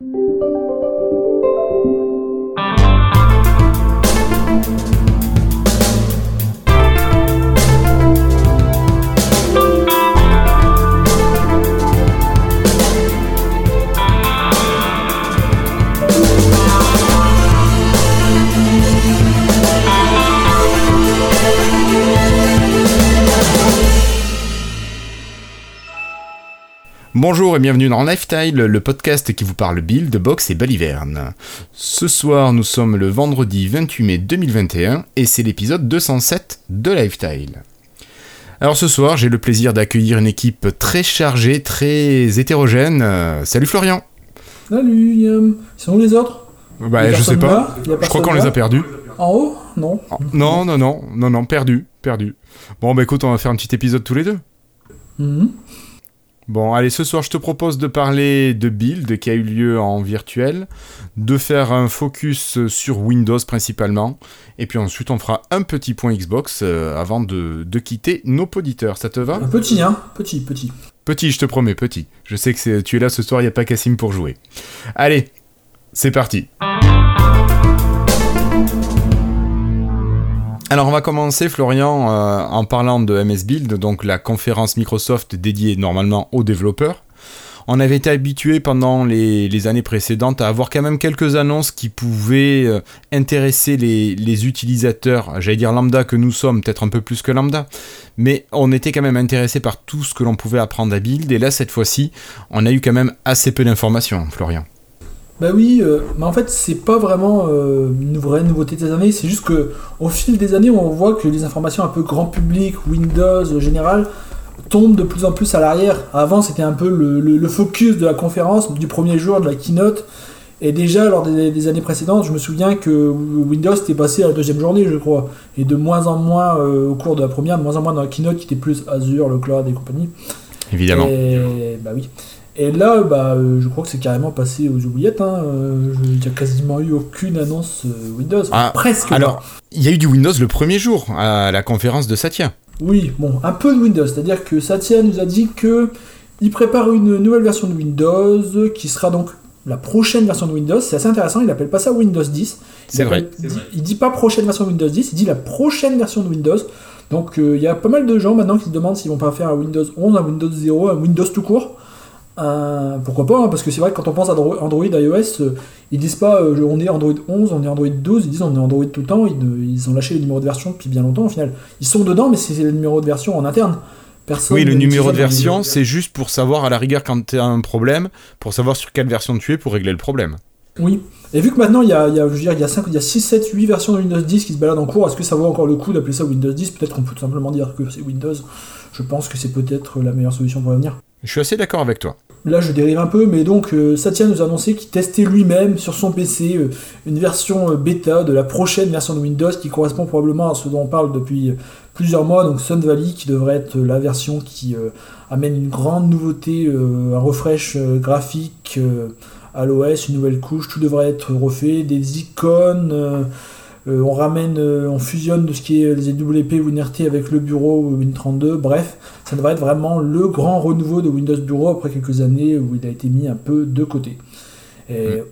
you Bonjour et bienvenue dans Lifestyle, le podcast qui vous parle build, box et baliverne. Ce soir, nous sommes le vendredi 28 mai 2021 et c'est l'épisode 207 de Lifestyle. Alors ce soir, j'ai le plaisir d'accueillir une équipe très chargée, très hétérogène. Euh, salut Florian Salut Ils sont où les autres? Bah je sais pas, je crois qu'on les a perdus. En haut? Non. Non, non, non, non, non, perdu, perdu. Bon bah écoute, on va faire un petit épisode tous les deux. Mhm. Bon, allez, ce soir, je te propose de parler de build qui a eu lieu en virtuel, de faire un focus sur Windows principalement, et puis ensuite, on fera un petit point Xbox euh, avant de, de quitter nos poditeurs. Ça te va? Un petit, hein Petit, petit. Petit, je te promets, petit. Je sais que tu es là ce soir, il n'y a pas Cassim pour jouer. Allez, c'est parti. Alors on va commencer Florian euh, en parlant de MS Build, donc la conférence Microsoft dédiée normalement aux développeurs. On avait été habitué pendant les, années précédentes à avoir quand même quelques annonces qui pouvaient euh, intéresser les, les utilisateurs, j'allais dire lambda que nous sommes, peut-être un peu plus que lambda, mais on était quand même intéressé par tout ce que l'on pouvait apprendre à Build, et là cette fois-ci, on a eu quand même assez peu d'informations, Florian. Bah oui, euh, mais en fait, c'est pas vraiment euh, une vraie nouveauté de ces années, c'est juste que au fil des années, on voit que les informations un peu grand public, Windows euh, général, tombent de plus en plus à l'arrière. Avant, c'était un peu le, le- le focus de la conférence, du premier jour, de la keynote. Et déjà, lors des, des années précédentes, je me souviens que Windows était passé à la deuxième journée, je crois. Et de moins en moins euh, au cours de la première, de moins en moins dans la keynote qui était plus Azure, le cloud et compagnie. Évidemment. Et, bah oui. Et là, bah, euh, je crois que c'est carrément passé aux oubliettes. Hein. euh, je- Il n'y a quasiment eu aucune annonce euh, Windows. Ah, Presque. Alors, il y a eu du Windows le premier jour à la conférence de Satya. Oui, bon, un peu de Windows. C'est-à-dire que Satya nous a dit que il prépare une nouvelle version de Windows qui sera donc la prochaine version de Windows. C'est assez intéressant. Il appelle pas ça Windows 10. Il C'est vrai. appelle- Il dit, il dit pas prochaine version de Windows 10. Il dit la prochaine version de Windows. Donc euh, il y a pas mal de gens maintenant qui se demandent s'ils vont pas faire un Windows 11, un Windows 0, un Windows tout court. Euh, pourquoi pas hein, Parce que c'est vrai que quand on pense à Andro- Android, iOS, euh, ils disent pas euh, on est Android 11, on est Android 12, ils disent on est Android tout le temps. Ils, ne- ils ont lâché le numéro de version depuis bien longtemps au final. Ils sont dedans, mais c'est le numéro de version en interne. Personne Oui, le numéro de version, c'est juste pour savoir à la rigueur quand tu as un problème, pour savoir sur quelle version tu es pour régler le problème. Oui. Et vu que maintenant il y a, il y a, je veux dire, il y a, 5, il y a 6, 7, 8 versions de Windows 10 qui se baladent en cours, est-ce que ça vaut encore le coup d'appeler ça Windows 10 Peut-être qu'on peut tout simplement dire que c'est Windows. Je pense que c'est peut-être la meilleure solution pour l'avenir. Je suis assez d'accord avec toi. Là, je dérive un peu, mais donc euh, Satya nous a annoncé qu'il testait lui-même sur son PC euh, une version euh, bêta de la prochaine version de Windows qui correspond probablement à ce dont on parle depuis plusieurs mois, donc Sun Valley qui devrait être la version qui amène une grande nouveauté, un refresh graphique à l'OS, une nouvelle couche, tout devrait être refait, des icônes. Euh, on ramène, euh, on fusionne de ce qui est les EWP WinRT avec le bureau Win32, bref, ça devrait être vraiment le grand renouveau de Windows Bureau après quelques années où il a été mis un peu de côté. Et,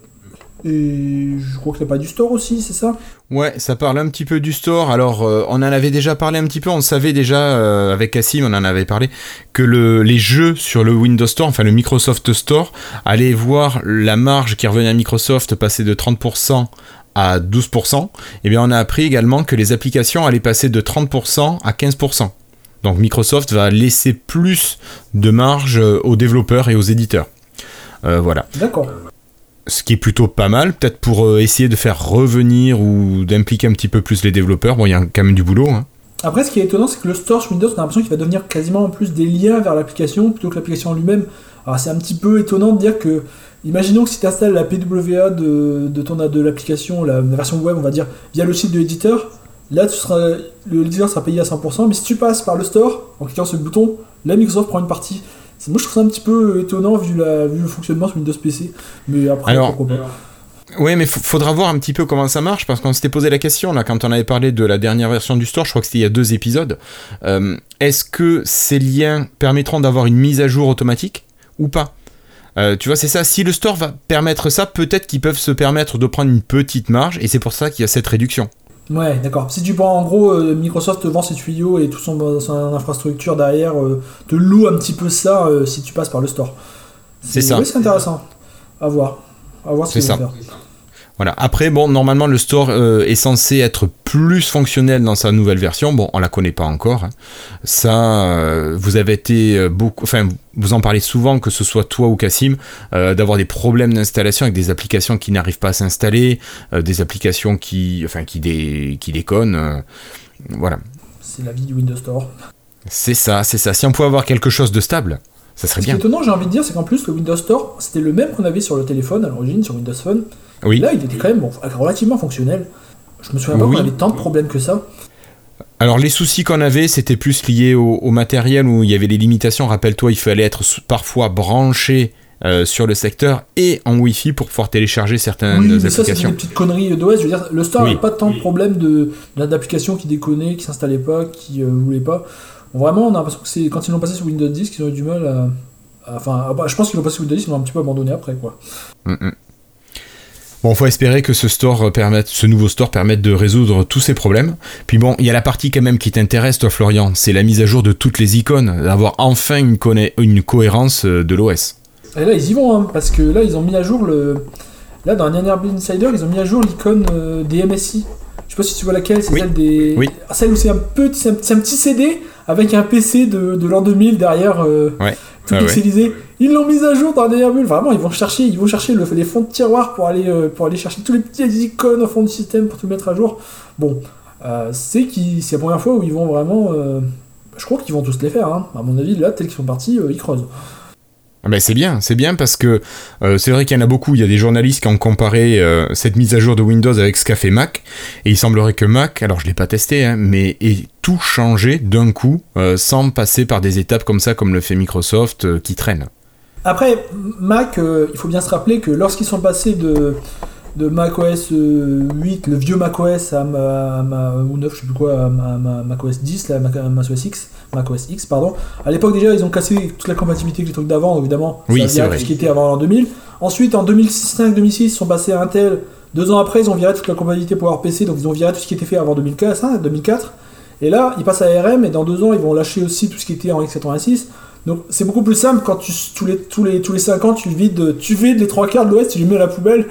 et je crois n'y a pas du store aussi, c'est ça? Ouais, ça parle un petit peu du store. Alors, euh, on en avait déjà parlé un petit peu. On savait déjà, euh, avec Cassim, on en avait parlé, que le, les jeux sur le Windows Store, enfin le Microsoft Store, allaient voir la marge qui revenait à Microsoft passer de 30% à 12%. Et bien, on a appris également que les applications allaient passer de 30% à 15%. Donc, Microsoft va laisser plus de marge euh, aux développeurs et aux éditeurs. Euh, voilà D'accord. ce qui est plutôt pas mal, peut-être pour euh, essayer de faire revenir ou d'impliquer un petit peu plus les développeurs. Bon, il y a quand même du boulot. hein. Après, ce qui est étonnant, c'est que le store sur Windows, on a l'impression qu'il va devenir quasiment en plus des liens vers l'application plutôt que l'application en lui-même. Alors, c'est un petit peu étonnant de dire que, imaginons que si tu installes la PWA de, de, ton, de l'application, la, la version web, on va dire, via le site de l'éditeur, là, tu seras, le l'éditeur sera payé à 100%, mais si tu passes par le store, en cliquant sur le bouton, là, Microsoft prend une partie. Moi, je trouve ça un petit peu étonnant vu, la, vu le fonctionnement sur Windows PC. Mais après, Alors, pourquoi pas. Oui, mais faudra voir un petit peu comment ça marche parce qu'on s'était posé la question là quand on avait parlé de la dernière version du store. Je crois que c'était il y a deux épisodes. Euh, Est-ce que ces liens permettront d'avoir une mise à jour automatique ou pas? Euh, tu vois, c'est ça. Si le store va permettre ça, peut-être qu'ils peuvent se permettre de prendre une petite marge, et c'est pour ça qu'il y a cette réduction. Ouais, d'accord. Si tu prends en gros, euh, Microsoft te vend ses tuyaux et toute son, son infrastructure derrière euh, te loue un petit peu ça euh, si tu passes par le store. C'est ça. Oui, c'est intéressant. À voir. À voir ce C'est qu'ils vont ça. faire. Voilà. Après, bon, normalement, le store euh, est censé être plus fonctionnel dans sa nouvelle version. Bon, on la connaît pas encore. hein. Ça, euh, vous avez été euh, beaucoup, enfin, vous en parlez souvent, que ce soit toi ou Cassim, euh, d'avoir des problèmes d'installation avec des applications qui n'arrivent pas à s'installer, des applications qui, enfin, qui, dé- qui déconnent. voilà. C'est la vie du Windows Store. C'est ça, c'est ça. Si on pouvait avoir quelque chose de stable, ça serait Ce qui est bien. étonnant, j'ai envie de dire, c'est qu'en plus, le Windows Store, c'était le même qu'on avait sur le téléphone à l'origine, sur Windows Phone. Oui. Là, il était quand même bon, relativement fonctionnel. Je me souviens pas Oui. qu'on avait tant de problèmes que ça. Alors les soucis qu'on avait, c'était plus lié au, au matériel où il y avait des limitations. Rappelle-toi, il fallait être parfois branché euh, sur le secteur et en Wi-Fi pour pouvoir télécharger certaines oui, mais ça, c'est des applications. petites conneries d'OS. Je veux dire, le store Oui. n'avait pas tant de problèmes de, d'applications qui déconnaient, qui s'installaient pas, qui euh, voulaient pas. Vraiment, on a l'impression que c'est quand ils l'ont passé sur Windows 10 qu'ils ont eu du mal à. à- Enfin, je pense qu'ils l'ont passé sur Windows 10, ils l'ont un petit peu abandonné après, quoi. Mm, mm. Bon, faut espérer que ce store permette, ce nouveau store permette de résoudre tous ces problèmes. Puis bon, il y a la partie quand même qui t'intéresse, toi, Florian. C'est la mise à jour de toutes les icônes, d'avoir enfin une, une cohérence euh, de l'OS. Et là, ils y vont, hein, parce que là, ils ont mis à jour le. Là, dans Build Insider, ils ont mis à jour l'icône euh, des MSI. Je sais pas si tu vois laquelle, c'est Oui. celle des. Oui. Ah, Celle où c'est un petit CD avec un PC de, de l'an 2000 derrière, euh, Ouais. Tout Ouais, ouais. pixelisé. Ils l'ont mise à jour dans un Build. Vraiment, ils vont chercher, ils vont chercher le, les fonds de tiroir pour aller, euh, pour aller chercher tous les petites icônes au fond du système pour tout mettre à jour. Bon, euh, c'est la première fois où ils vont vraiment. euh, je crois qu'ils vont tous les faire. Hein. À mon avis, là, tels qu'ils sont partis, ils creusent. Ah ben c'est bien, c'est bien parce que euh, c'est vrai qu'il y en a beaucoup. Il y a des journalistes qui ont comparé euh, cette mise à jour de Windows avec ce qu'a fait Mac, et il semblerait que Mac, alors je l'ai pas testé, hein, mais ait tout changé d'un coup, euh, sans passer par des étapes comme ça, comme le fait Microsoft, qui traîne. Après, Mac, il faut bien se rappeler que lorsqu'ils sont passés de, de macOS euh, 8, le vieux macOS à ma, ma- ou 9, je sais plus quoi, à ma, ma- macOS 10, là, Mac- macOS X, macOS X, pardon. À l'époque déjà, ils ont cassé toute la compatibilité avec les trucs d'avant, évidemment. Oui, ça c'est vrai. tout ce qui était avant l'an 2000. Ensuite, en 2005-2006, ils sont passés à Intel. Deux ans après, ils ont viré toute la compatibilité PowerPC, donc ils ont viré tout ce qui était fait avant 2004. hein, 2004. Et là, ils passent à ARM, et dans deux ans, ils vont lâcher aussi tout ce qui était en x86. Donc c'est beaucoup plus simple quand tu, tous, les, tous, les, tous les 5 ans tu vides, tu vides les trois quarts de l'Ouest, tu les mets à la poubelle.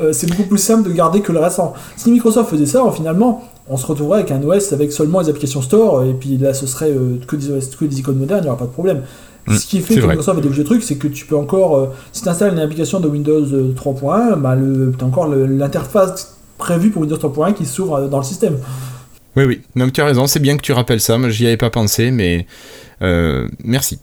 Euh, c'est beaucoup plus simple de garder que le restant. Si Microsoft faisait ça, finalement, on se retrouverait avec un OS avec seulement les applications store, et puis là ce serait euh, que, des OS, que des icônes modernes, il n'y aura pas de problème. Mm, Ce qui fait que vrai. Microsoft a développé le truc, c'est que tu peux encore, euh, si tu installes une application de Windows euh, 3.1, bah, tu as encore l'interface prévue pour Windows 3.1 qui s'ouvre dans le système. Oui, oui, non, tu as raison, c'est bien que tu rappelles ça, moi j'y avais pas pensé, mais merci.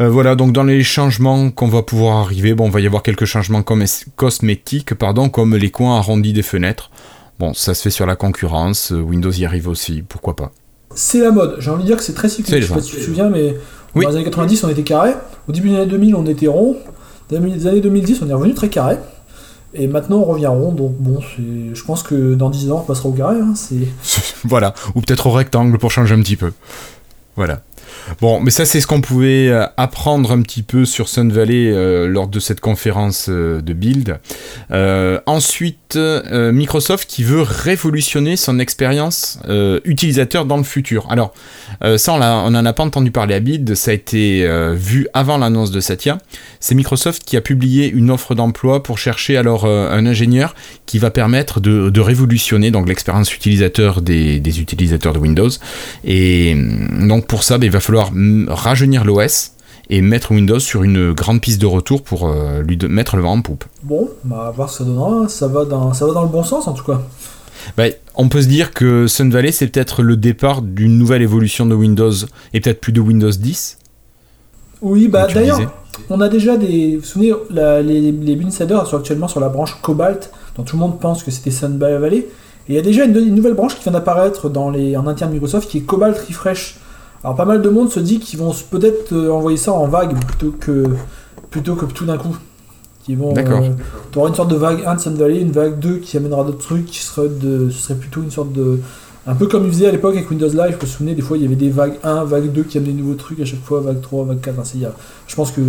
Euh, voilà, donc dans les changements qu'on va pouvoir arriver, bon, on va y avoir quelques changements comme- cosmétiques, pardon, comme les coins arrondis des fenêtres. Bon, ça se fait sur la concurrence, euh, Windows y arrive aussi, pourquoi pas. C'est la mode. J'ai envie de dire que c'est très cyclique. Je sais pas si tu te souviens, mais Oui. dans les années 90, on était carré. Au début des années 2000, on était rond. Dans les années 2010, on est revenu très carré. Et maintenant, on revient rond. Donc, bon, je pense que dans 10 ans, on passera au carré. hein. Voilà, ou peut-être au rectangle pour changer un petit peu. Voilà. Bon, mais ça c'est ce qu'on pouvait euh, apprendre un petit peu sur Sun Valley euh, lors de cette conférence euh, de build. Ensuite, Microsoft qui veut révolutionner son expérience utilisateur dans le futur. Alors, ça on, l'a- on en a pas entendu parler à build, ça a été vu avant l'annonce de Satya. C'est Microsoft qui a publié une offre d'emploi pour chercher alors un ingénieur qui va permettre de, révolutionner donc l'expérience utilisateur des, utilisateurs de Windows. Et donc pour ça, ben, il va falloir rajeunir l'OS et mettre Windows sur une grande piste de retour pour euh, lui de- mettre le vent en poupe. Bon, bah, va voir ce que ça donnera. Ça va, dans... ça va dans le bon sens, en tout cas. Ben, on peut se dire que Sun Valley, c'est peut-être le départ d'une nouvelle évolution de Windows et peut-être plus de Windows 10. Oui, bah d'ailleurs, on a déjà des. Vous vous souvenez, la- les, les Insiders sont actuellement sur la branche Cobalt, dont tout le monde pense que c'était Sun Valley. Et il y a déjà une, une nouvelle branche qui vient d'apparaître dans les, en interne Microsoft qui est Cobalt Refresh. Alors pas mal de monde se dit qu'ils vont peut-être euh, envoyer ça en vague plutôt que, plutôt que tout d'un coup. Qui vont. D'accord. tu auras une sorte de vague 1 de Sun Valley, une vague 2 qui amènera d'autres trucs, qui serait de, ce serait plutôt une sorte de, Un peu comme ils faisaient à l'époque avec Windows Live, vous vous souvenez, des fois il y avait des vagues 1, vague 2 qui amenaient des nouveaux trucs à chaque fois, vague 3, vague 4. Enfin, je pense que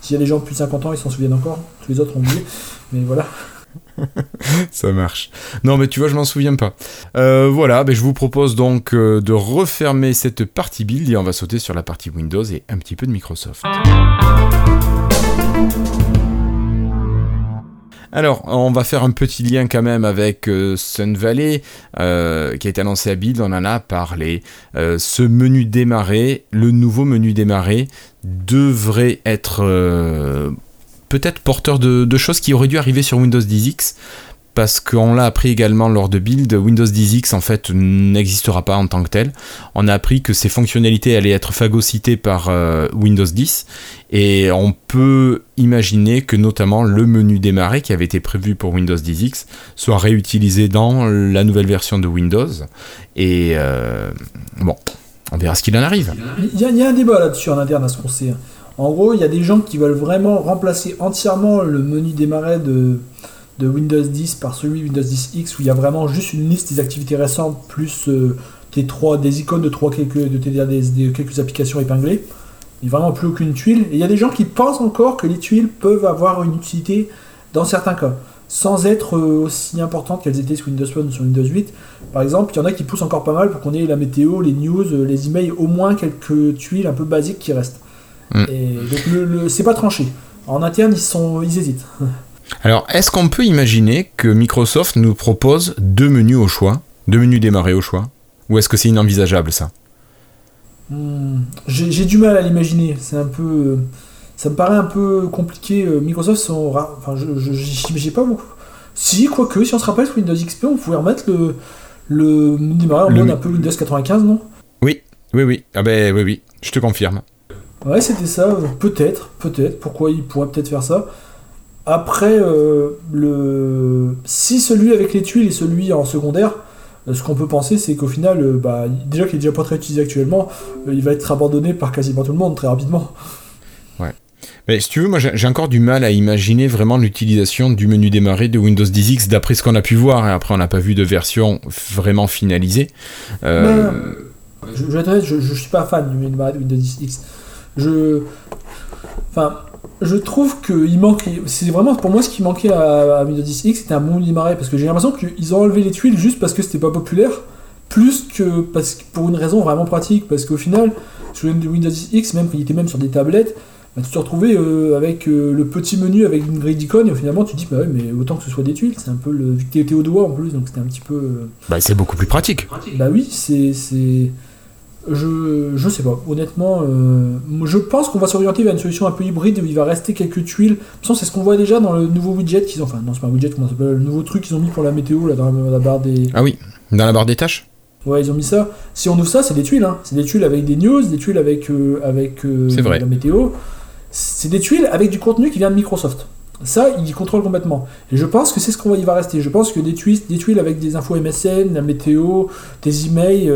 s'il y a des gens de plus de 50 ans, ils s'en souviennent encore. Tous les autres ont oublié. Mais voilà. Ça marche. Non, mais tu vois, je m'en souviens pas. Euh, voilà, ben, je vous propose donc euh, de refermer cette partie build et on va sauter sur la partie Windows et un petit peu de Microsoft. Alors, on va faire un petit lien quand même avec euh, Sun Valley, qui a été annoncé à Build, on en a parlé. Ce menu démarrer, le nouveau menu démarrer, devrait être peut-être porteur de, choses qui auraient dû arriver sur Windows 10X parce qu'on l'a appris également lors de build, Windows 10X en fait n'existera pas en tant que tel. On a appris que ces fonctionnalités allaient être phagocytées par euh, Windows 10 et on peut imaginer que notamment le menu démarrer qui avait été prévu pour Windows 10X soit réutilisé dans la nouvelle version de Windows. Et euh, bon, on verra ce qu'il en arrive. Il y, a, un débat là-dessus en interne à ce qu'on sait. En gros, il y a des gens qui veulent vraiment remplacer entièrement le menu démarrer de Windows 10 par celui Windows 10 X où il y a vraiment juste une liste des activités récentes plus euh, des icônes de, trois, quelques, de quelques applications épinglées. Il n'y a vraiment plus aucune tuile. Et il y a des gens qui pensent encore que les tuiles peuvent avoir une utilité dans certains cas, sans être euh, aussi importantes qu'elles étaient sur Windows Phone ou sur Windows 8. Par exemple, il y en a qui poussent encore pas mal pour qu'on ait la météo, les news, euh, les emails, au moins quelques tuiles un peu basiques qui restent. Mm. Et donc le, c'est pas tranché. En interne, ils, sont, ils hésitent. Alors, est-ce qu'on peut imaginer que Microsoft nous propose deux menus au choix, deux menus démarrer au choix? Ou est-ce que c'est inenvisageable ça? Hmm, J'ai du mal à l'imaginer. C'est un peu. Ça me paraît un peu compliqué. Euh, Microsoft sont. Enfin, je j'ai pas beaucoup. Si, quoique, si on se rappelle sur Windows XP, on pouvait remettre le, le menu démarrer en mode un peu Windows 95, non? Oui, oui, oui. Ah ben oui, oui, je te confirme. Ouais, c'était ça. Peut-être, peut-être. Pourquoi il pourrait peut-être faire ça après, euh, le... si celui avec les tuiles est celui en secondaire, euh, ce qu'on peut penser, c'est qu'au final, euh, bah, déjà qu'il est déjà pas très utilisé actuellement, il va être abandonné par quasiment tout le monde très rapidement. Ouais. Mais si tu veux, moi j'ai encore du mal à imaginer vraiment l'utilisation du menu démarrer de Windows 10X d'après ce qu'on a pu voir. Et après, on n'a pas vu de version vraiment finalisée. je, je, je, je, suis pas fan du menu démarrer de Windows 10X. Je. Enfin je trouve que il manque. C'est vraiment pour moi ce qui manquait à, Windows 10 X, c'était un bon démarrer parce que j'ai l'impression qu'ils ont enlevé les tuiles juste parce que c'était pas populaire, plus que parce pour une raison vraiment pratique. Parce qu'au final, sur Windows 10 X, même quand il était même sur des tablettes, bah, tu te retrouvais euh, avec euh, le petit menu avec une grille d'icônes et finalement tu te dis bah ouais, mais autant que ce soit des tuiles, c'est un peu le. Vu que au doigt en plus, donc c'était un petit peu. Euh, bah c'est beaucoup plus pratique. Bah oui, c'est. Je, je sais pas, honnêtement, euh, je pense qu'on va s'orienter vers une solution un peu hybride où il va rester quelques tuiles. De c'est ce qu'on voit déjà dans le nouveau widget qu'ils ont, enfin, non, c'est pas un widget, comment ça s'appelle, le nouveau truc qu'ils ont mis pour la météo, là, dans la, barre des. Ah oui, dans la barre des tâches Ouais, ils ont mis ça. Si on ouvre ça, c'est des tuiles, hein. C'est des tuiles avec des news, des tuiles avec, euh, avec euh, la météo. C'est des tuiles avec du contenu qui vient de Microsoft. Ça, ils contrôlent complètement. Et je pense que c'est ce qu'on va y va rester. Je pense que des tuiles, des tuiles avec des infos MSN, la météo, des emails.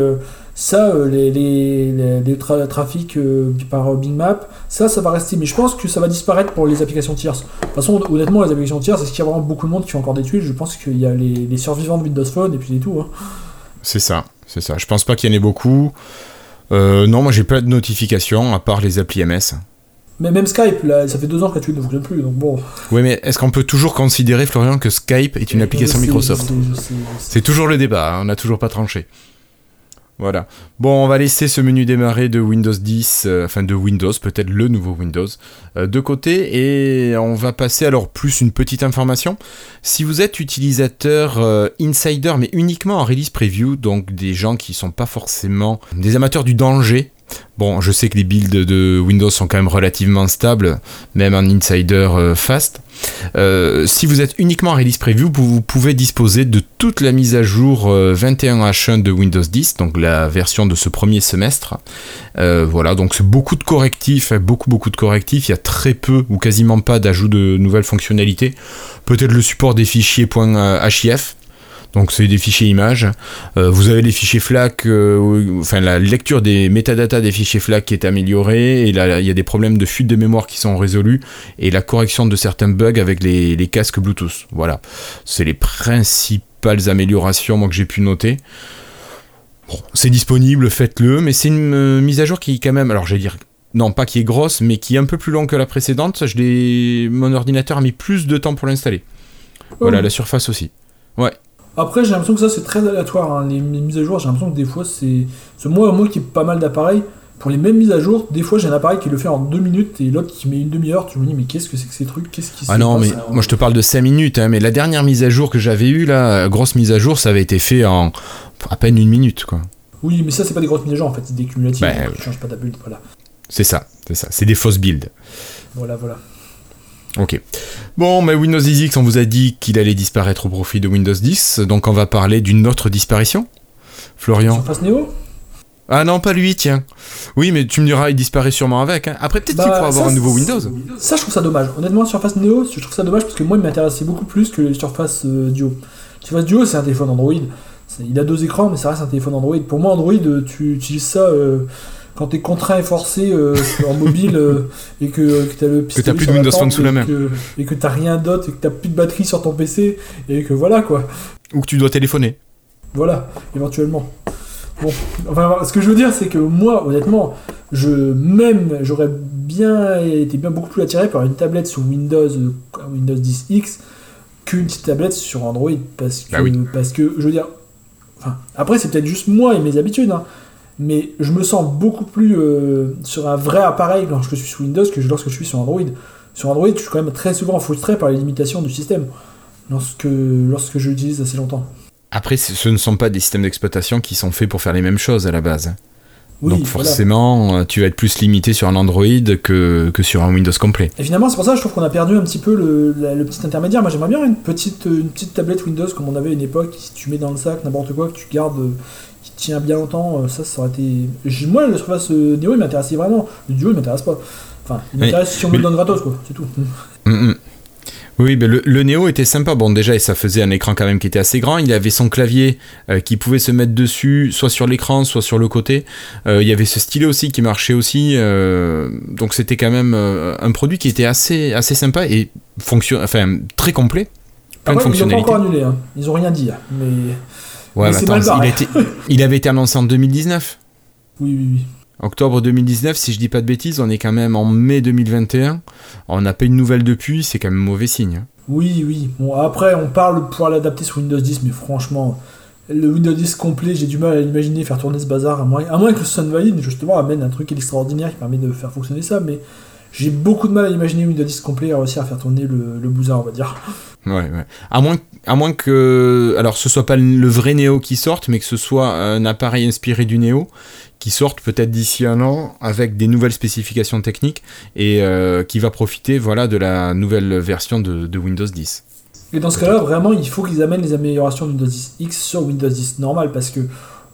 Ça, euh, les, les, les, trafics euh, par Bing Map, ça, ça va rester. Mais je pense que ça va disparaître pour les applications tierces. De toute façon, honnêtement, les applications tierces, est-ce qu'il y a vraiment beaucoup de monde qui fait encore des tuiles Je pense qu'il y a les, survivants de Windows Phone et puis c'est tout. Hein. C'est ça, c'est ça. Je pense pas qu'il y en ait beaucoup. Euh, non, moi j'ai pas de notifications à part les applis MS. Mais même Skype, là, ça fait deux ans que la tuile ne fonctionne plus, donc bon. Oui, mais est-ce qu'on peut toujours considérer, Florian, que Skype est une application Microsoft? C'est toujours le débat, hein, on n'a toujours pas tranché. Voilà. Bon, on va laisser ce menu démarrer de Windows 10, euh, enfin de Windows, peut-être le nouveau Windows, euh, de côté et on va passer alors plus une petite information. Si vous êtes utilisateur euh, insider, mais uniquement en release preview, donc des gens qui sont pas forcément des amateurs du danger, Bon, je sais que les builds de Windows sont quand même relativement stables, même en insider euh, fast. Euh, si vous êtes uniquement en release preview, vous, pouvez disposer de toute la mise à jour 21H1 euh, de Windows 10, donc la version de ce premier semestre. voilà, donc c'est beaucoup de correctifs, hein, beaucoup beaucoup de correctifs. Il y a très peu ou quasiment pas d'ajout de nouvelles fonctionnalités. Peut-être le support des fichiers .hif donc c'est des fichiers images. Euh, vous avez les fichiers FLAC, euh, enfin la lecture des métadatas des fichiers FLAC qui est améliorée, et là il y a des problèmes de fuite de mémoire qui sont résolus, et la correction de certains bugs avec les, casques Bluetooth. Voilà, c'est les principales améliorations que j'ai pu noter. Bon, c'est disponible, faites-le, mais c'est une euh, mise à jour qui quand même, alors je vais dire, non pas qui est grosse, mais qui est un peu plus longue que la précédente. Je mon ordinateur a mis plus de temps pour l'installer. Voilà, Oh. la surface aussi. Ouais. Après, j'ai l'impression que ça, c'est très aléatoire. hein. Les mises à jour, j'ai l'impression que des fois, c'est. c'est moi, moi qui ai pas mal d'appareils, pour les mêmes mises à jour, des fois, j'ai un appareil qui le fait en deux minutes et l'autre qui met une demi-heure. Tu me dis, mais qu'est-ce que c'est que ces trucs? Qu'est-ce qui Ah non, mais moi je te parle de 5 minutes, hein, mais la dernière mise à jour que j'avais eue, là, grosse mise à jour, ça avait été fait en à peine une minute, quoi. Oui, mais ça, c'est pas des grosses mises à jour en fait, c'est des cumulatives. Bah, oui. Tu changes pas ta build. Voilà, C'est ça, c'est ça. C'est des fausses builds. voilà, voilà. Ok. Bon, mais Windows 10 X, on vous a dit qu'il allait disparaître au profit de Windows 10, donc on va parler d'une autre disparition. Florian Surface Neo? Ah non, pas lui, tiens. Oui, mais tu me diras, il disparaît sûrement avec. hein. Après, peut-être qu'il Bah, pourra avoir un nouveau Windows. Ça, je trouve ça dommage. Honnêtement, Surface Neo, je trouve ça dommage parce que moi, il m'intéressait beaucoup plus que Surface euh, Duo. Surface Duo, c'est un téléphone Android. Il a deux écrans, mais ça reste un téléphone Android. Pour moi, Android, euh, tu utilises ça euh, quand t'es contraint et forcé euh, en mobile euh, et que, que t'as le pistolet plus de sur la Windows Phone sous la main. que- et que t'as rien d'autre et que t'as plus de batterie sur ton PC et que voilà quoi. Ou que tu dois téléphoner. Voilà, éventuellement. Bon, enfin, ce que je veux dire, c'est que moi, honnêtement, je même j'aurais bien été bien beaucoup plus attiré par une tablette sous Windows, euh, Windows 10X qu'une petite tablette sur Android, parce que, Bah oui. parce que je veux dire, enfin, après c'est peut-être juste moi et mes habitudes, hein, mais je me sens beaucoup plus euh, sur un vrai appareil lorsque je suis sous Windows que lorsque je suis sur Android. Sur Android, je suis quand même très souvent frustré par les limitations du système lorsque lorsque je l'utilise assez longtemps. Après, ce ne sont pas des systèmes d'exploitation qui sont faits pour faire les mêmes choses à la base. Oui, Donc forcément, euh, tu vas être plus limité sur un Android que, que sur un Windows complet. Et finalement, c'est pour ça que je trouve qu'on a perdu un petit peu le, la- le petit intermédiaire. Moi, j'aimerais bien une petite, une petite tablette Windows comme on avait à une époque, qui tu mets dans le sac, n'importe quoi, que tu gardes, tient bien longtemps. euh, Ça, ça aurait été. Moi, le Surface Neo, il m'intéressait vraiment. Le Duo, il m'intéresse pas. Enfin, il m'intéresse si on me le donne gratos, quoi. C'est tout. Mm, mm. Oui, mais le, le Neo était sympa. Bon, déjà, et ça faisait un écran quand même qui était assez grand. Il avait son clavier euh, qui pouvait se mettre dessus, soit sur l'écran, soit sur le côté. Euh, il y avait ce stylet aussi qui marchait aussi. euh, donc c'était quand même un produit qui était assez, assez sympa et fonction, enfin très complet. Plein de Après, ils l'ont pas fonctionnalités. encore annulé. Hein. Ils ont rien dit. hein. Mais Ouais, attends, mal il, barré. a été- il avait été annoncé en 2019. oui, oui, oui. Octobre 2019, si je dis pas de bêtises, on est quand même en mai 2021. On n'a pas eu de nouvelles depuis, c'est quand même mauvais signe. hein. Oui, oui. Bon, après, on parle de pouvoir l'adapter sur Windows 10, mais franchement, le Windows 10 complet, j'ai du mal à l'imaginer faire tourner ce bazar, à moins, à moins que Sun Valley, justement, amène un truc extraordinaire qui permet de faire fonctionner ça, mais j'ai beaucoup de mal à imaginer Windows 10 complet réussir à faire tourner le, le bouzard, on va dire. Ouais, ouais. À moins, à moins que, alors, ce soit pas le vrai Neo qui sorte, mais que ce soit un appareil inspiré du Neo qui sorte peut-être d'ici un an avec des nouvelles spécifications techniques et euh, qui va profiter, voilà, de la nouvelle version de, de Windows 10. Et dans ce cas-là, vraiment, il faut qu'ils amènent les améliorations de Windows 10 X sur Windows 10 normal, parce que,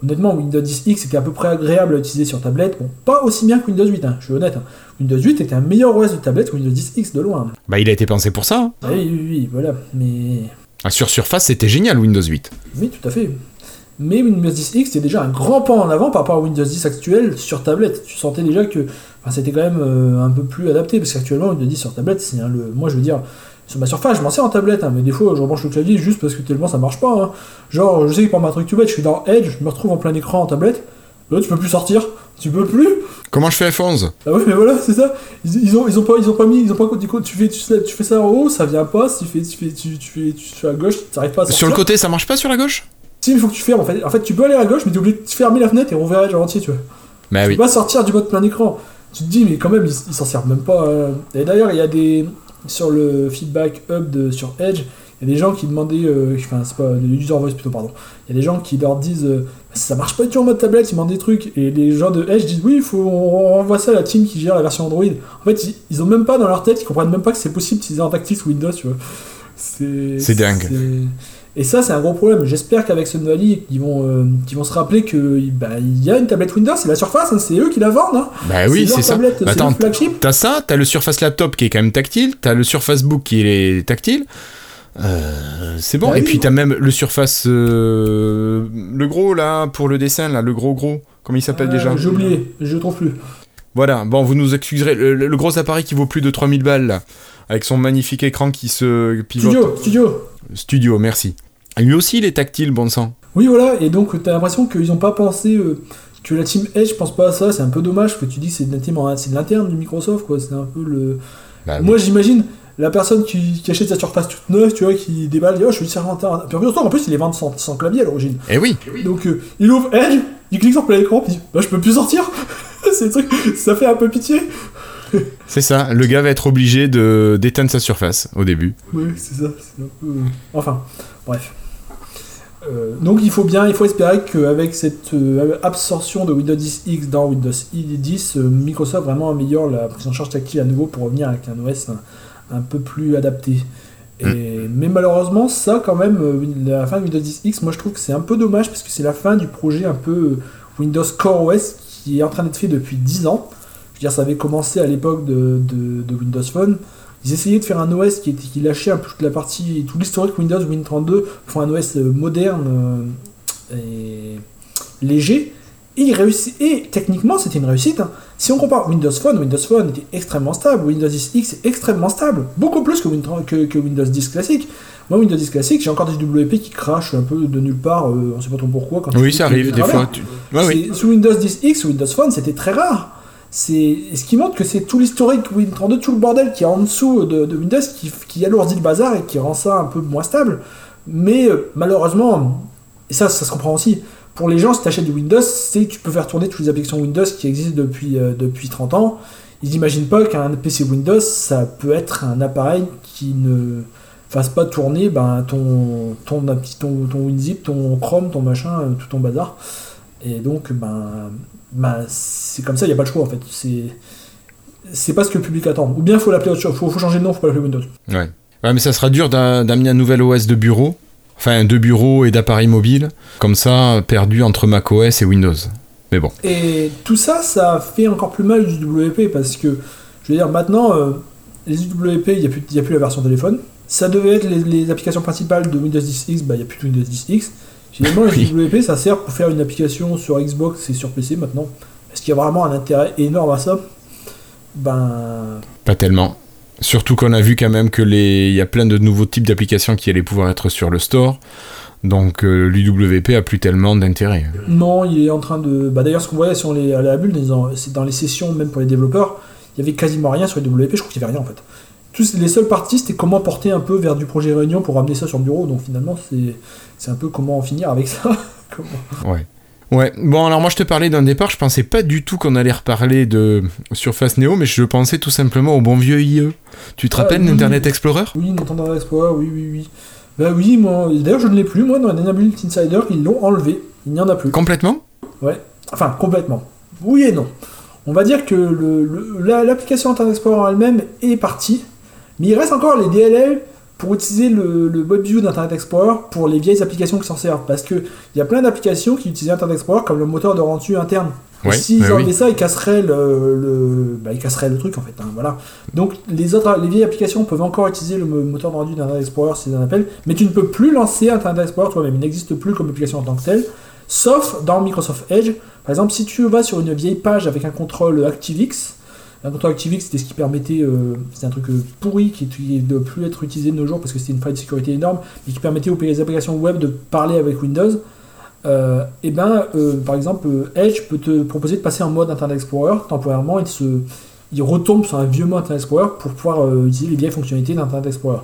honnêtement, Windows 10 X était à peu près agréable à utiliser sur tablette, bon, pas aussi bien que Windows 8, hein, je suis honnête. hein. Windows 8 était un meilleur OS de tablette que Windows 10 X de loin. Bah, il a été pensé pour ça. hein. Ah Oui, oui, oui, voilà, mais... Ah, Sur Surface, c'était génial Windows 8. Oui, tout à fait. Mais Windows 10 X c'était déjà un grand pas en avant par rapport à Windows 10 actuel sur tablette. Tu sentais déjà que enfin, c'était quand même euh, un peu plus adapté parce qu'actuellement Windows 10 sur tablette, c'est le. Moi, je veux dire, sur ma surface, je m'en sers en tablette, hein, mais des fois, je rebranche le clavier juste parce que tellement ça marche pas. hein. Genre, je sais que pour ma truc tout bête, je suis dans Edge, je me retrouve en plein écran en tablette. Là, tu peux plus sortir, tu peux plus. Comment je fais F11 Ah oui, mais voilà, c'est ça. Ils, ils ont, ils ont pas, ils ont pas mis, ils ont pas du coup, tu fais, tu, fais- tu fais ça en haut, ça vient pas. Si tu fais, tu fais, tu, tu fais, tu fais à gauche, tu n'arrives pas à sortir. Sur le côté, ça marche pas sur la gauche? Si, il faut que tu fermes. En fait, en fait, tu peux aller à gauche, mais tu es obligé de fermer la fenêtre et rouvrir Edge en entier, tu vois. Bah Tu oui. peux pas sortir du mode plein écran. Tu te dis, mais quand même, ils ils s'en servent même pas. euh. Et d'ailleurs, il y a des. Sur le feedback hub de, sur Edge, il y a des gens qui demandaient. euh, enfin, c'est pas. Le user voice plutôt, pardon. Il y a des gens qui leur disent. euh, ça marche pas du tout en mode tablette, ils demandent des trucs. Et les gens de Edge disent, oui, il faut, on renvoie ça à la team qui gère la version Android. En fait, ils, ils ont même pas dans leur tête, ils comprennent même pas que c'est possible d'utiliser en tactile sous Windows, tu vois. C'est. C'est dingue. Et ça, c'est un gros problème. J'espère qu'avec Valley, ils vont, euh, qu'ils vont se rappeler qu'il bah, il y a une tablette Windows, c'est la Surface, hein, c'est eux qui la vendent. Hein. Bah oui, c'est ça. tablette, Attends. T'as ça, t'as le Surface Laptop qui est quand même tactile, t'as le Surface Book qui est tactile. Euh, c'est bon. Bah Et oui, puis t'as même le Surface, euh, le gros là pour le dessin là, le gros gros. Comment il s'appelle Euh, déjà? J'ai oublié, je trouve plus. Voilà. Bon, vous nous excuserez. Le, le- le gros appareil qui vaut plus de 3000 balles là, avec son magnifique écran qui se pivote. Studio, studio. Studio, merci. Lui aussi, il est tactile, bon sang. Oui, voilà, et donc t'as l'impression qu'ils n'ont pas pensé euh, que la team Edge pense pas à ça, c'est un peu dommage, que tu dis que c'est de l'interne du Microsoft, quoi, c'est un peu le... Bah, Moi, j'imagine la personne qui, qui achète sa surface toute neuve, tu vois, qui déballe, dit, oh, je suis servant Puis en plus, en plus, il est vendu sans, sans clavier à l'origine. Eh oui. Donc, euh, il ouvre Edge, il clique sur plein écran, puis il dit, bah, je peux plus sortir. c'est le truc, ça fait un peu pitié. C'est ça. Le gars va être obligé de d'éteindre sa surface au début. Oui, c'est ça. c'est un peu... euh, Enfin, bref. Euh, donc il faut bien, il faut espérer qu'avec cette euh, absorption de Windows 10 X dans Windows 10, euh, Microsoft vraiment améliore la prise en charge tactile à nouveau pour revenir avec un OS un, un peu plus adapté. Et, Mais malheureusement, ça quand même, la fin de Windows 10 X, moi je trouve que c'est un peu dommage parce que c'est la fin du projet un peu Windows Core OS qui est en train d'être fait depuis 10 ans. Dire, ça avait commencé à l'époque de, de- de Windows Phone. Ils essayaient de faire un OS qui, était, qui lâchait un peu toute la partie, tout l'historique Windows, Win32, pour un OS euh, moderne euh, et léger. Et, ils réussi- et techniquement, c'était une réussite. hein. Si on compare Windows Phone, Windows Phone était extrêmement stable, Windows 10 X est extrêmement stable, beaucoup plus que, Win- que- que Windows 10 classique. Moi, Windows 10 classique, j'ai encore des WP qui crachent un peu de nulle part, euh, on sait pas trop pourquoi. Quand Oui, ça arrive de des fois. tu- Ouais, oui. C'est- Sous Windows 10 X Windows Phone, c'était très rare. C'est ce qui montre que c'est tout l'historique Win32, tout le bordel qui est en dessous de, Windows qui, qui alourdit le bazar et qui rend ça un peu moins stable. Mais euh, malheureusement, et ça, ça se comprend aussi, pour les gens, si tu achètes du Windows, c'est tu peux faire tourner toutes les applications Windows qui existent depuis, euh, depuis 30 ans. Ils n'imaginent pas qu'un PC Windows, ça peut être un appareil qui ne fasse pas tourner ben, ton, ton, ton, ton WinZip, ton Chrome, ton machin, euh, tout ton bazar. Et donc, ben, ben c'est comme ça, il n'y a pas le choix en fait. C'est, c'est pas ce que le public attend. Ou bien il faut l'appeler autre chose, faut, faut changer de nom, faut pas l'appeler Windows. Ouais. Ouais, mais ça sera dur d'a- d'amener un nouvel OS de bureau. Enfin, de bureau et d'appareil mobile. Comme ça, perdu entre macOS et Windows. Mais bon. Et tout ça, ça fait encore plus mal les UWP parce que, je veux dire, maintenant, euh, les UWP, il n'y a, a plus la version téléphone. Ça devait être les, les applications principales de Windows 10 X, bah il n'y a plus de Windows 10 X. Finalement, Oui. UWP, ça sert pour faire une application sur Xbox et sur PC maintenant. Est-ce qu'il y a vraiment un intérêt énorme à ça? Ben. Pas tellement. Surtout qu'on a vu quand même que les... il y a plein de nouveaux types d'applications qui allaient pouvoir être sur le store. Donc euh, l'UWP a plus tellement d'intérêt. Non, il est en train de. Bah d'ailleurs, ce qu'on voyait sur les, à la bulle, c'est dans les sessions, même pour les développeurs, il y avait quasiment rien sur les WP, je crois qu'il n'y avait rien en fait. Tous, les seules parties, c'était comment porter un peu vers du projet Réunion pour ramener ça sur le bureau, donc finalement, c'est un peu comment en finir avec ça. Comment- Ouais. Ouais, bon alors moi je te parlais d'un départ, je pensais pas du tout qu'on allait reparler de Surface Neo, mais je pensais tout simplement au bon vieux IE. Tu te Ah, rappelles oui. d'Internet Explorer? Oui, Nintendo Explorer, oui, oui, oui. Bah oui, moi, d'ailleurs, je ne l'ai plus, moi, dans la Insider, ils l'ont enlevé. Il n'y en a plus. Complètement? Ouais, enfin complètement. Oui et non. On va dire que le- le- la- l'application Internet Explorer elle-même est partie, mais il reste encore les DLL pour utiliser le, le WebView d'Internet Explorer pour les vieilles applications qui s'en servent. Parce qu'il y a plein d'applications qui utilisent Internet Explorer comme le moteur de rendu interne. Ouais, S'ils bah oui. enlevaient ça, ils casseraient le, le- bah, ils casseraient le truc en fait. hein, voilà. Donc les autres, les vieilles applications peuvent encore utiliser le mo- moteur de rendu d'Internet Explorer si on appelle, mais tu ne peux plus lancer Internet Explorer toi-même. Il n'existe plus comme application en tant que telle, sauf dans Microsoft Edge. Par exemple, si tu vas sur une vieille page avec un contrôle ActiveX, un contrôle ActiveX c'était ce qui permettait, euh, c'est un truc euh, pourri qui ne doit plus être utilisé de nos jours parce que c'était une faille de sécurité énorme, mais qui permettait aux applications web de parler avec Windows. Euh, et ben, euh, par exemple, Edge peut te proposer de passer en mode Internet Explorer temporairement. Il, se, il retombe sur un vieux mode Internet Explorer pour pouvoir utiliser les vieilles fonctionnalités d'Internet Explorer.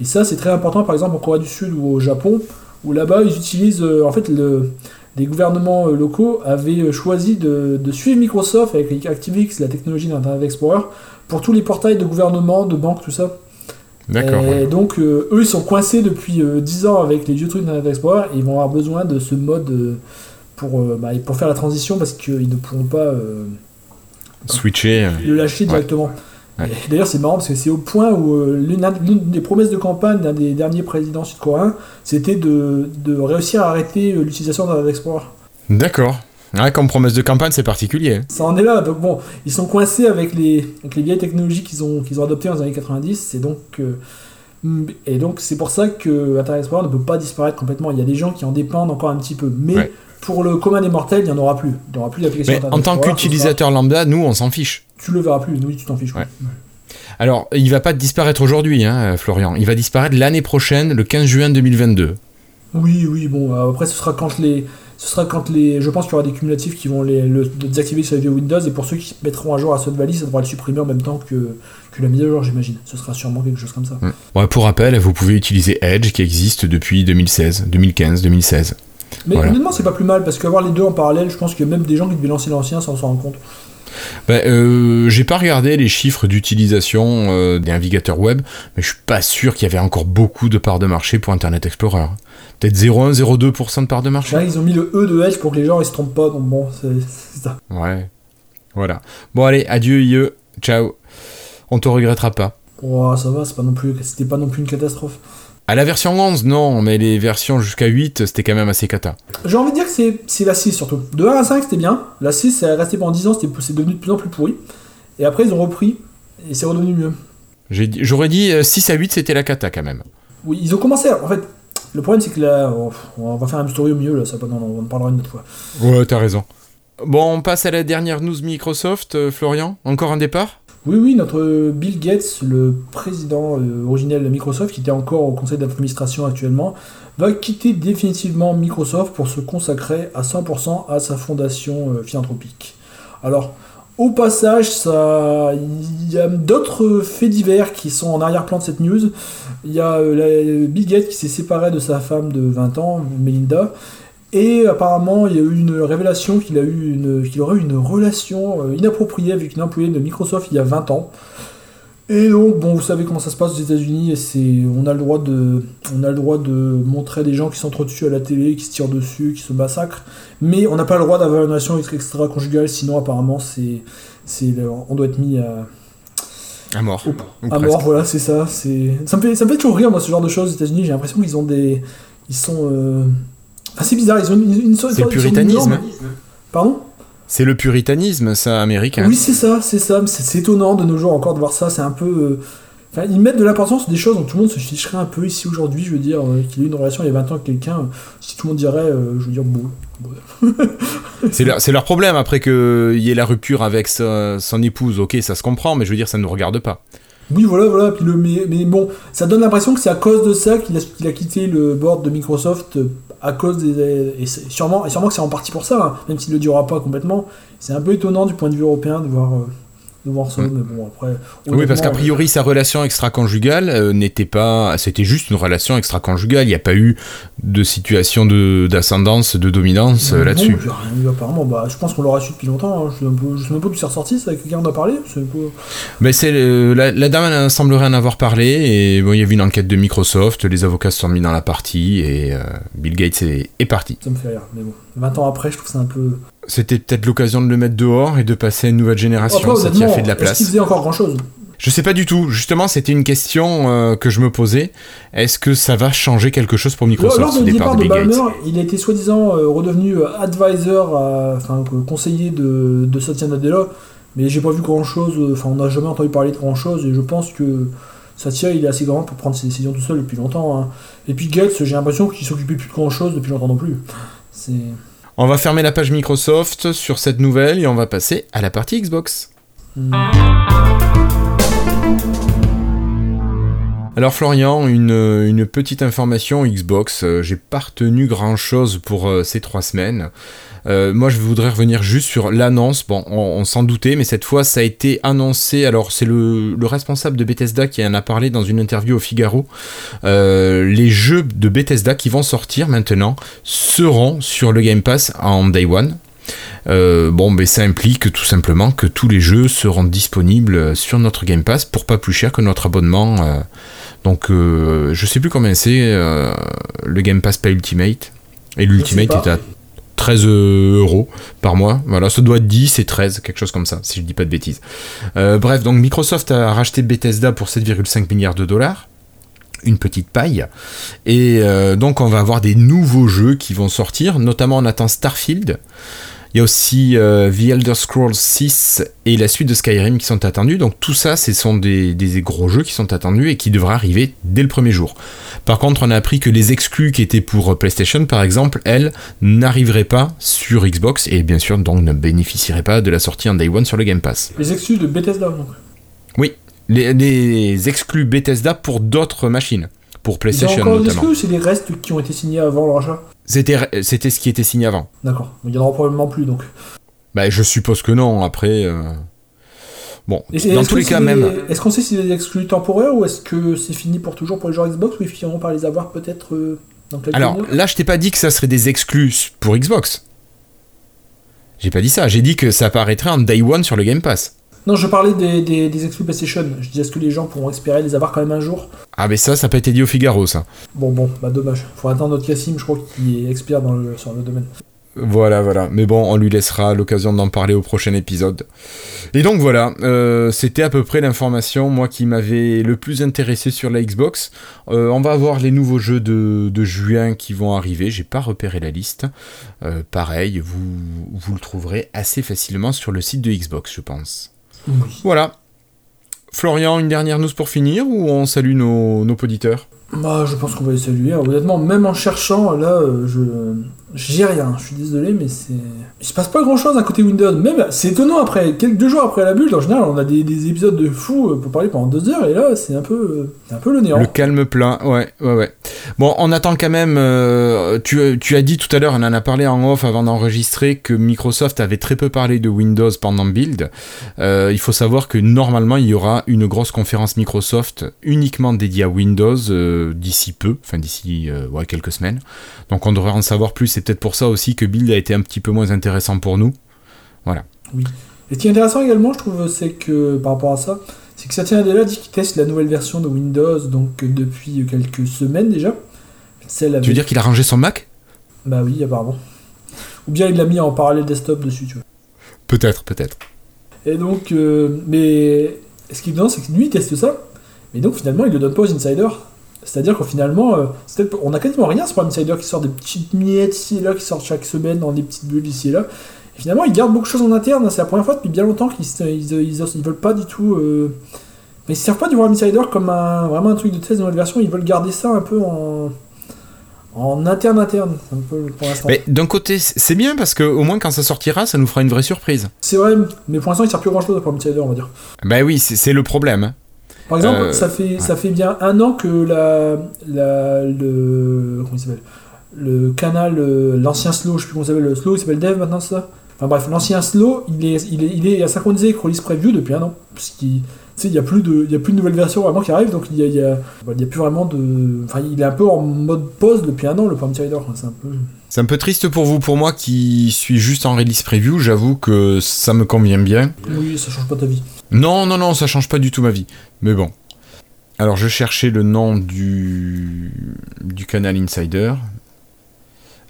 Et ça, c'est très important, par exemple, en Corée du Sud ou au Japon, où là-bas, ils utilisent, en fait, le, les gouvernements euh, locaux avaient euh, choisi de, de suivre Microsoft avec ActiveX, la technologie d'Internet Explorer, pour tous les portails de gouvernement, de banques, tout ça. D'accord. Et ouais. donc, euh, eux, ils sont coincés depuis euh, 10 ans avec les vieux trucs d'Internet Explorer et ils vont avoir besoin de ce mode euh, pour, bah, pour faire la transition parce qu'ils ne pourront pas Switcher. le lâcher directement. Ouais. D'ailleurs, c'est marrant parce que c'est au point où euh, l'une des promesses de campagne d'un des derniers présidents sud-coréens, c'était de, de réussir à arrêter euh, l'utilisation d'Internet Explorer. D'accord. Ouais, comme promesse de campagne, c'est particulier. Ça en est là, donc bon, ils sont coincés avec les, avec les vieilles technologies qu'ils ont, qu'ils ont adoptées dans les années 90, c'est donc... euh, mm, et donc c'est pour ça que Internet Explorer ne peut pas disparaître complètement. Il y a des gens qui en dépendent encore un petit peu, mais Ouais. Pour le commun des mortels, il n'y en aura plus. Il n'y aura plus d'application en tant qu'utilisateur lambda, nous, on s'en fiche. Tu le verras plus, oui, tu t'en fiches. Ouais. Alors, il va pas disparaître aujourd'hui, hein, Florian. Il va disparaître l'année prochaine, le 15 juin 2022. Oui, oui, bon, après ce sera quand les, ce sera quand les. Je pense qu'il y aura des cumulatifs qui vont les, le désactiver sur les vieux Windows et pour ceux qui mettront à jour à Sun Valley, ça devra le supprimer en même temps que, que la mise à jour, j'imagine. Ce sera sûrement quelque chose comme ça. Ouais, pour rappel, vous pouvez utiliser Edge qui existe depuis 2016, 2015, 2016. Mais honnêtement, c'est pas plus mal parce qu'avoir les deux en parallèle, je pense que même des gens qui devaient lancer l'ancien s'en rendent compte. Ben, euh, j'ai pas regardé les chiffres d'utilisation euh, des navigateurs web, mais je suis pas sûr qu'il y avait encore beaucoup de parts de marché pour Internet Explorer. Peut-être 0,1, 0,2% de parts de marché. Là, ils ont mis le E de Edge pour que les gens ils se trompent pas, donc bon, c'est ça. Ouais. Voilà. Bon, allez, adieu, IE. Ciao. On te regrettera pas. Oh, ça va, c'est pas non plus, c'était pas non plus une catastrophe. À la version 11, non, mais les versions jusqu'à 8, c'était quand même assez cata. J'ai envie de dire que c'est la 6 surtout. De 1 à 5, c'était bien. La 6, c'est resté pendant 10 ans, c'est devenu de plus en plus pourri. Et après, ils ont repris, et c'est redevenu mieux. J'aurais dit 6 euh, à 8, c'était la cata quand même. Oui, ils ont commencé. En fait, le problème, c'est que là, on va faire un story au milieu, là, ça, non, on en parlera une autre fois. Ouais, t'as raison. Bon, on passe à la dernière news Microsoft, euh, Florian. Encore un départ? Oui, oui, notre Bill Gates, le président euh, originel de Microsoft, qui était encore au conseil d'administration actuellement, va quitter définitivement Microsoft pour se consacrer à 100% à sa fondation euh, philanthropique. Alors, au passage, ça, il y a d'autres faits divers qui sont en arrière-plan de cette news. Il y a euh, Bill Gates qui s'est séparé de sa femme de 20 ans, Melinda, et apparemment, il y a eu une révélation qu'il a eu une, qu'il aurait eu une relation euh, inappropriée avec une employée de Microsoft il y a 20 ans. Et donc, bon, vous savez comment ça se passe aux États-Unis, et c'est, on a le droit de, on a le droit de montrer des gens qui s'entretuent à la télé, qui se tirent dessus, qui se massacrent, mais on n'a pas le droit d'avoir une relation extra-conjugale, sinon apparemment c'est, c'est, on doit être mis à, à mort. à mort, voilà, c'est ça. C'est, ça me fait, ça me fait toujours rire moi ce genre de choses aux États-Unis. J'ai l'impression qu'ils ont des, ils sont euh, ah, c'est bizarre, ils ont une, une C'est le puritanisme. Pardon? C'est le puritanisme, ça, américain. Oui, c'est ça, c'est ça. C'est étonnant de nos jours encore de voir ça. C'est un peu. Euh, enfin, ils mettent de l'importance sur des choses dont tout le monde se ficherait un peu ici aujourd'hui. Je veux dire, euh, qu'il ait une relation il y a 20 ans avec quelqu'un, si tout le monde dirait, euh, je veux dire, bon. c'est leur, leur, problème après qu'il y ait la rupture avec son épouse. Ok, ça se comprend, mais je veux dire, ça ne nous regarde pas. Oui, voilà, voilà. Puis le, mais, bon, ça donne l'impression que c'est à cause de ça qu'il a, quitté le board de Microsoft à cause des. Et sûrement, et sûrement que c'est en partie pour ça, hein, même s'il ne le durera pas complètement. C'est un peu étonnant du point de vue européen de voir. Euh, ça, mais bon, après, oui, parce qu'a priori, sa relation extra-conjugale euh, n'était pas. C'était juste une relation extra-conjugale. Il n'y a pas eu de situation d'ascendance, de, dominance euh, là-dessus. apparemment, bah, je pense qu'on l'aura su depuis longtemps. Hein. Je ne sais même pas d'où c'est ressorti, ça, quelqu'un en a parlé. Mais c'est la, la, dame semblerait en avoir parlé, et bon, il y a eu une enquête de Microsoft, les avocats se sont mis dans la partie, et Bill Gates est, est parti. Ça me fait rire, mais bon. 20 ans après, je trouve ça un peu. C'était peut-être l'occasion de le mettre dehors et de passer à une nouvelle génération. ça t'y a fait de la place. Est-ce qu'il faisait encore grand chose je sais pas du tout. Justement, c'était une question euh, que je me posais. Est-ce que ça va changer quelque chose pour Microsoft Lors du départ, de, Balmer, il a été soi-disant euh, redevenu euh, advisor, enfin conseiller de, de Satya Nadella, mais j'ai pas vu grand-chose. Enfin, on n'a jamais entendu parler de grand-chose et je pense que Satya, il est assez grand pour prendre ses décisions tout seul depuis longtemps. Hein. Et puis Gates, j'ai l'impression qu'il s'occupait plus de grand-chose depuis longtemps non plus. C'est on va fermer la page Microsoft sur cette nouvelle et on va passer à la partie Xbox. Alors Florian, une, petite information Xbox, euh, j'ai pas retenu grand chose pour euh, ces trois semaines. Euh, moi, je voudrais revenir juste sur l'annonce. Bon, on, s'en doutait, mais cette fois, ça a été annoncé. Alors, c'est le, responsable de Bethesda qui en a parlé dans une interview au Figaro. Les jeux de Bethesda qui vont sortir maintenant seront sur le Game Pass en Day One. Bon, mais ça implique tout simplement que tous les jeux seront disponibles sur notre Game Pass pour pas plus cher que notre abonnement. Donc, je sais plus combien c'est le Game Pass pas Ultimate. Et l'Ultimate est à 13 euros par mois. Voilà, ça doit être 10 et 13, quelque chose comme ça, si je dis pas de bêtises. Euh, bref, donc Microsoft a racheté Bethesda pour 7,5 milliards de dollars. Une petite paille. Et euh, donc on va avoir des nouveaux jeux qui vont sortir, notamment on attend Starfield. Il y a aussi euh, The Elder Scrolls 6 et la suite de Skyrim qui sont attendus. Donc tout ça, ce sont des, gros jeux qui sont attendus et qui devraient arriver dès le premier jour. Par contre, on a appris que les exclus qui étaient pour PlayStation, par exemple, elles, n'arriveraient pas sur Xbox et bien sûr donc ne bénéficieraient pas de la sortie en Day One sur le Game Pass. Les exclus de Bethesda donc Oui, les, les exclus Bethesda pour d'autres machines. pour PlayStation Ils ont encore des exclus ou c'est les restes qui ont été signés avant le rachat C'était c'était ce qui était signé avant. D'accord. Il y en aura probablement plus donc. Bah, je suppose que non. Après, euh, bon, Et dans tous les cas, des- même. Est-ce qu'on sait si c'est des exclus temporaires ou est-ce que c'est fini pour toujours pour les joueurs Xbox ou ils finiront par les avoir peut-être euh, dans Alors là, je t'ai pas dit que ça serait des exclus pour Xbox. J'ai pas dit ça. J'ai dit que ça apparaîtrait en day one sur le Game Pass. Non, je parlais des, des, des exclus PlayStation. Je disais est-ce que les gens pourront espérer les avoir quand même un jour? Ah, mais ça, ça n'a pas été dit au Figaro, ça. Bon, bon, bah dommage. Faut attendre notre Cassim, je crois qu'il est expert dans le, sur le domaine. Voilà, voilà. Mais bon, on lui laissera l'occasion d'en parler au prochain épisode. Et donc voilà, euh, c'était à peu près l'information, moi, qui m'avait le plus intéressé sur la Xbox. Euh, on va avoir les nouveaux jeux de, de juin qui vont arriver. J'ai pas repéré la liste. Euh, pareil, vous, vous le trouverez assez facilement sur le site de Xbox, je pense. Oui. Voilà. Florian, une dernière news pour finir ou on salue nos, nos auditeurs? Bah, je pense qu'on va les saluer. Honnêtement, même en cherchant, là, euh, je. J'ai rien. Je suis désolé, mais c'est. Il se passe pas grand chose à côté Windows. Même, c'est étonnant après. Quelques deux jours après la bulle, en général, on a des, des épisodes de fou euh, pour parler pendant deux heures, et là, c'est un peu, un peu le néant. Le calme plein, ouais, ouais, ouais. Bon, on attend quand même. euh, tu, tu as dit tout à l'heure, on en a parlé en off avant d'enregistrer, que Microsoft avait très peu parlé de Windows pendant Build. Euh, il faut savoir que normalement, il y aura une grosse conférence Microsoft uniquement dédiée à Windows d'ici peu, enfin d'ici quelques semaines. Donc on devrait en savoir plus. C'est peut-être pour ça aussi que Build a été un petit peu moins intéressant pour nous. Et ce qui est intéressant également, je trouve, c'est que par rapport à ça, c'est que Satya Nadella dit qu'il teste la nouvelle version de Windows donc depuis quelques semaines déjà. Celle avec... Tu veux dire qu'il a rangé son Mac? Bah oui, apparemment. Ou bien il l'a mis en parallèle desktop dessus, tu vois. Peut-être, peut-être. Et donc, euh, mais ce qui est étonnant, c'est que lui il teste ça, mais donc finalement il le donne pas aux insiders. C'est-à-dire qu'au finalement, euh, on a quasiment rien sur un insider qui sort des petites miettes ici et là, qui sortent chaque semaine dans des petites bulles ici et là. Et finalement, ils gardent beaucoup de choses en interne. C'est la première fois depuis bien longtemps qu'ils ils, ils, ils veulent pas du tout. euh, Mais ils se servent pas du War Insider comme un, vraiment un truc de test de nouvelle version. Ils veulent garder ça un peu en, en interne interne, un peu pour l'instant. Mais d'un côté, c'est bien parce que au moins quand ça sortira, ça nous fera une vraie surprise. C'est vrai, mais pour l'instant, il sert plus grand chose pour Insider, on va dire. Bah oui, c'est c'est le problème. Par exemple, Euh, ça, fait, ça fait bien un an que la, la, le, comment il s'appelle? Le canal, euh, l'ancien slow, je sais plus comment il s'appelle, le slow, il s'appelle Dev maintenant, ça? Enfin bref, l'ancien slow, il est, il est, il est synchronisé avec Release Preview depuis un an. Parce qu'il il n'y a, plus de- il y a plus de nouvelles versions vraiment qui arrivent, donc il y a, il y a, bah, y a plus vraiment de. Enfin, il est un peu en mode pause depuis un an, le Insider. quoi. C'est un peu. C'est un peu triste pour vous, pour moi qui suis juste en release preview, j'avoue que ça me convient bien. Oui, ça change pas ta vie. Non, non, non, ça change pas du tout ma vie. Mais bon. Alors je cherchais le nom du, du canal Insider.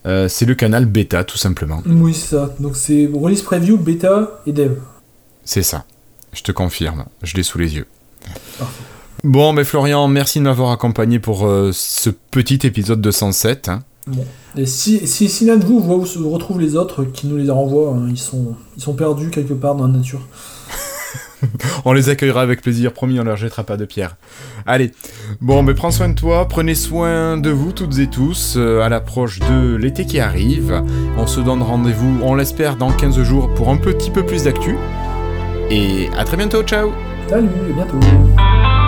Euh, c'est le canal bêta, tout simplement. Oui, c'est ça. Donc c'est Release Preview, Beta et Dev. C'est ça. Je te confirme, je l'ai sous les yeux. Parfait. Bon, mais Florian, merci de m'avoir accompagné pour euh, ce petit épisode de 107. hein. Bon. Et si, si, si l'un de vous voit où se retrouvent les autres qui nous les renvoient, hein, ils, sont, ils sont perdus quelque part dans la nature. On les accueillera avec plaisir, promis, on leur jettera pas de pierre. Allez, bon, mais prends soin de toi, prenez soin de vous toutes et tous, euh, à l'approche de l'été qui arrive. On se donne rendez-vous, on l'espère, dans 15 jours pour un petit peu plus d'actu. Et à très bientôt, ciao Salut, à bientôt